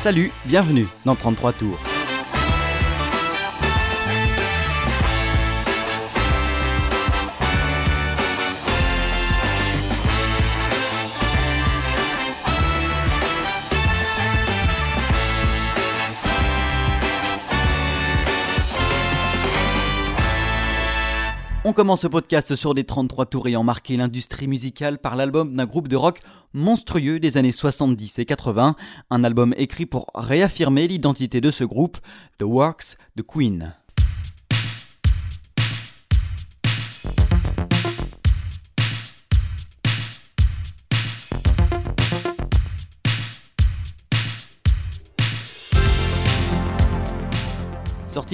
Salut, bienvenue dans 33 tours. On commence ce podcast sur des 33 tours ayant marqué l'industrie musicale par l'album d'un groupe de rock monstrueux des années 70 et 80, un album écrit pour réaffirmer l'identité de ce groupe, The Works de Queen.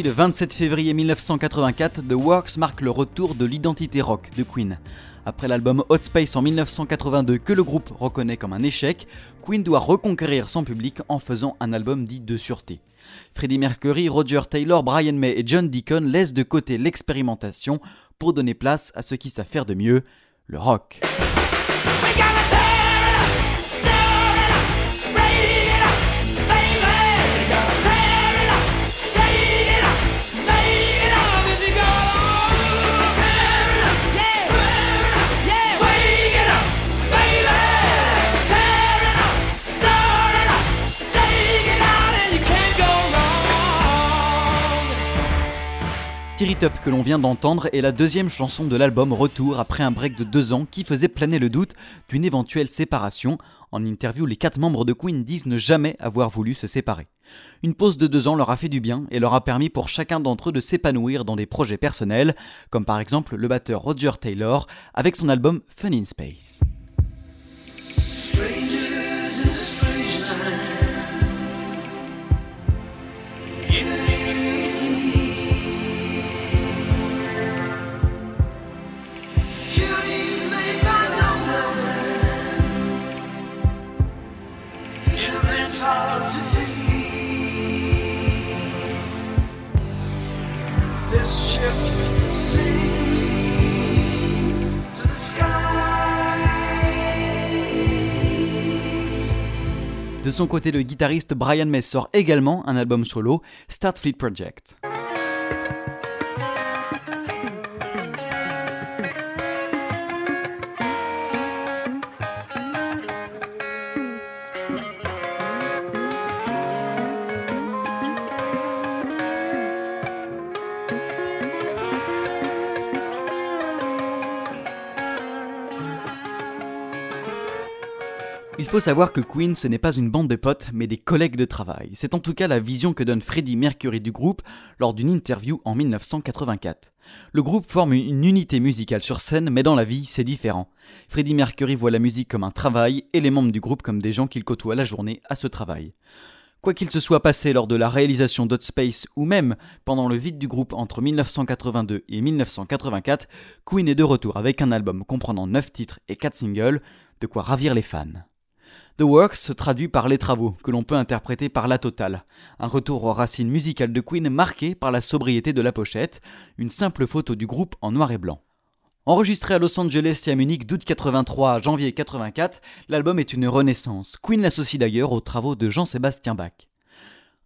Le 27 février 1984, The Works marque le retour de l'identité rock de Queen. Après l'album Hot Space en 1982 que le groupe reconnaît comme un échec, Queen doit reconquérir son public en faisant un album dit de sûreté. Freddie Mercury, Roger Taylor, Brian May et John Deacon laissent de côté l'expérimentation pour donner place à ce qui savent faire de mieux, le rock. Tear Up que l'on vient d'entendre est la deuxième chanson de l'album Retour après un break de deux ans qui faisait planer le doute d'une éventuelle séparation. En interview, les quatre membres de Queen disent ne jamais avoir voulu se séparer. Une pause de deux ans leur a fait du bien et leur a permis pour chacun d'entre eux de s'épanouir dans des projets personnels, comme par exemple le batteur Roger Taylor avec son album Fun in Space. De son côté, le guitariste Brian May sort également un album solo, Start Fleet Project. Il faut savoir que Queen ce n'est pas une bande de potes mais des collègues de travail. C'est en tout cas la vision que donne Freddie Mercury du groupe lors d'une interview en 1984. Le groupe forme une unité musicale sur scène mais dans la vie c'est différent. Freddie Mercury voit la musique comme un travail et les membres du groupe comme des gens qu'il côtoie la journée à ce travail. Quoi qu'il se soit passé lors de la réalisation d'Hot Space ou même pendant le vide du groupe entre 1982 et 1984, Queen est de retour avec un album comprenant 9 titres et 4 singles, de quoi ravir les fans. The Works se traduit par les travaux, que l'on peut interpréter par la totale. Un retour aux racines musicales de Queen marqué par la sobriété de la pochette, une simple photo du groupe en noir et blanc. Enregistré à Los Angeles et à Munich d'août 83 à janvier 84, l'album est une renaissance. Queen l'associe d'ailleurs aux travaux de Jean-Sébastien Bach.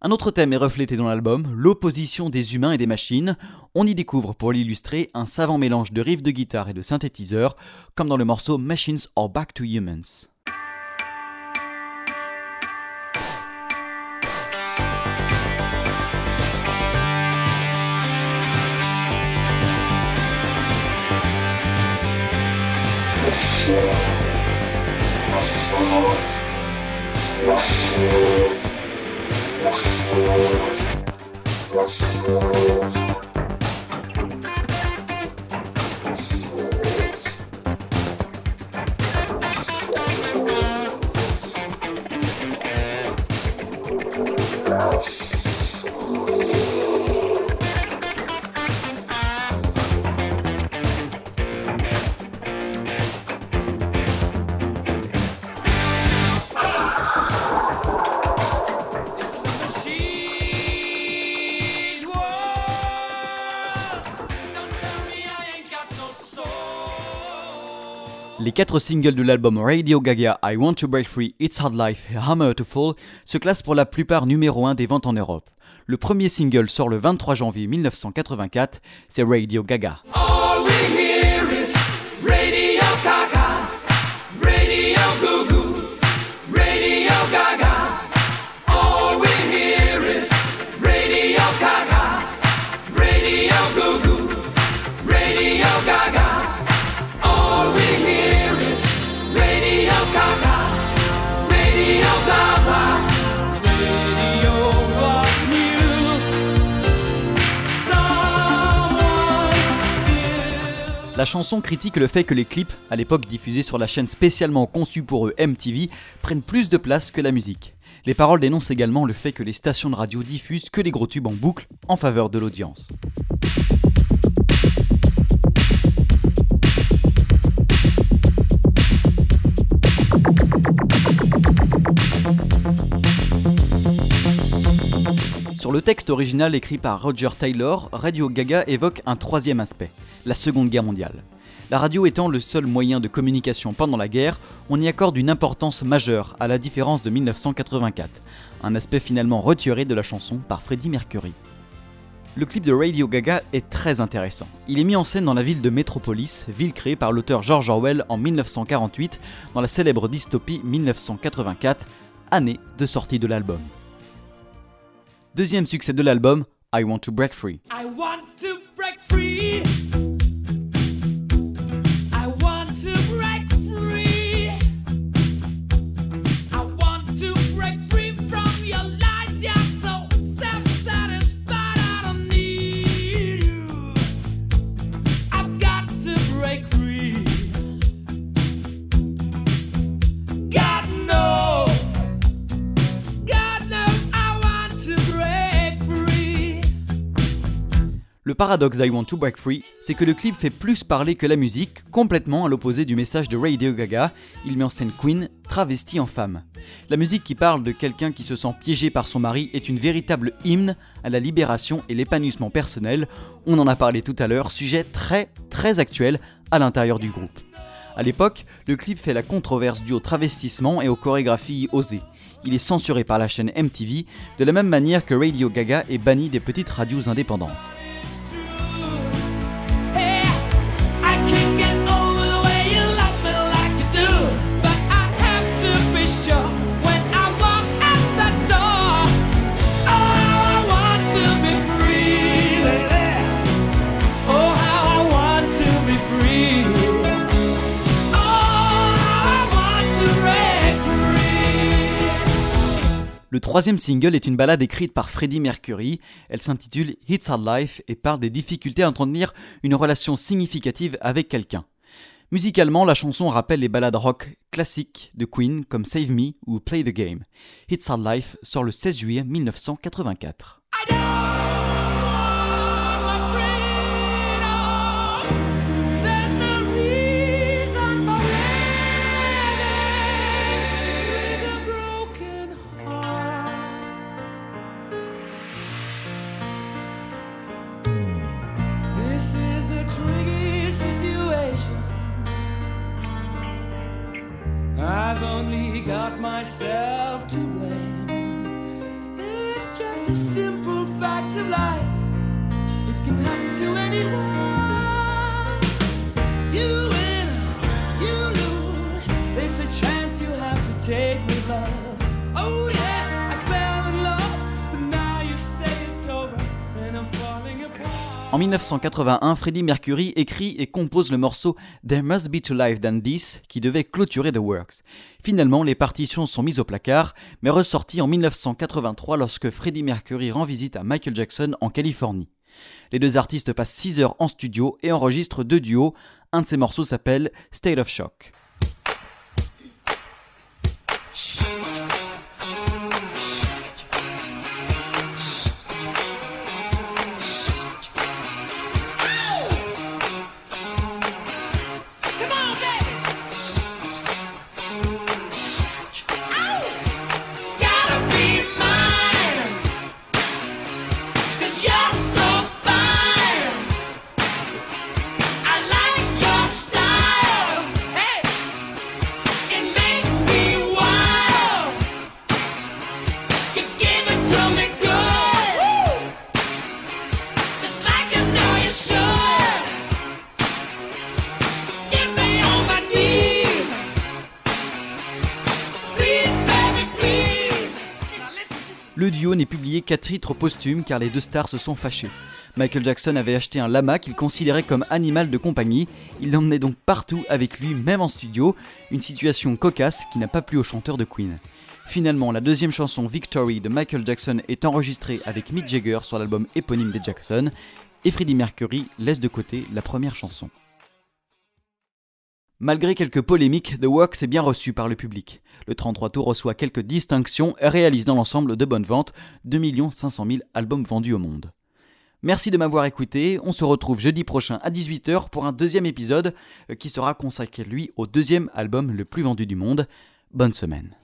Un autre thème est reflété dans l'album, l'opposition des humains et des machines. On y découvre pour l'illustrer un savant mélange de riffs de guitare et de synthétiseurs, comme dans le morceau Machines are Back to Humans. pessoas, pessoas, pessoas, pessoas, pessoas. Les quatre singles de l'album Radio Gaga, I Want to Break Free, It's Hard Life et Hammer to Fall se classent pour la plupart numéro 1 des ventes en Europe. Le premier single sort le 23 janvier 1984, c'est Radio Gaga. La chanson critique le fait que les clips, à l'époque diffusés sur la chaîne spécialement conçue pour eux MTV, prennent plus de place que la musique. Les paroles dénoncent également le fait que les stations de radio diffusent que les gros tubes en boucle en faveur de l'audience. Sur le texte original écrit par Roger Taylor, Radio Gaga évoque un troisième aspect, la Seconde Guerre mondiale. La radio étant le seul moyen de communication pendant la guerre, on y accorde une importance majeure, à la différence de 1984, un aspect finalement retiré de la chanson par Freddie Mercury. Le clip de Radio Gaga est très intéressant. Il est mis en scène dans la ville de Metropolis, ville créée par l'auteur George Orwell en 1948 dans la célèbre dystopie 1984, année de sortie de l'album. Deuxième succès de l'album, I Want to Break Free. Paradoxe d'I Want to Break Free, c'est que le clip fait plus parler que la musique, complètement à l'opposé du message de Radio Gaga. Il met en scène Queen, travestie en femme. La musique qui parle de quelqu'un qui se sent piégé par son mari est une véritable hymne à la libération et l'épanouissement personnel. On en a parlé tout à l'heure, sujet très très actuel à l'intérieur du groupe. A l'époque, le clip fait la controverse due au travestissement et aux chorégraphies osées. Il est censuré par la chaîne MTV, de la même manière que Radio Gaga est banni des petites radios indépendantes. Le troisième single est une ballade écrite par Freddie Mercury. Elle s'intitule It's Hard Life et parle des difficultés à entretenir une relation significative avec quelqu'un. Musicalement, la chanson rappelle les ballades rock classiques de Queen comme Save Me ou Play the Game. It's Hard Life sort le 16 juillet 1984. I've only got myself to blame. It's just a simple fact of life. It can happen to anyone. You win, you lose. It's a chance you have to take En 1981, Freddie Mercury écrit et compose le morceau There Must Be to Life Than This qui devait clôturer The Works. Finalement, les partitions sont mises au placard, mais ressorties en 1983 lorsque Freddie Mercury rend visite à Michael Jackson en Californie. Les deux artistes passent 6 heures en studio et enregistrent deux duos. Un de ces morceaux s'appelle State of Shock. Le duo n'est publié qu'à titre posthume car les deux stars se sont fâchés. Michael Jackson avait acheté un lama qu'il considérait comme animal de compagnie. Il l'emmenait donc partout avec lui, même en studio. Une situation cocasse qui n'a pas plu au chanteur de Queen. Finalement, la deuxième chanson Victory de Michael Jackson est enregistrée avec Mick Jagger sur l'album éponyme des Jackson, et Freddie Mercury laisse de côté la première chanson. Malgré quelques polémiques, The Works est bien reçu par le public. Le 33 tours reçoit quelques distinctions et réalise dans l'ensemble de bonnes ventes, 2 500 000 albums vendus au monde. Merci de m'avoir écouté, on se retrouve jeudi prochain à 18h pour un deuxième épisode euh, qui sera consacré lui au deuxième album le plus vendu du monde. Bonne semaine.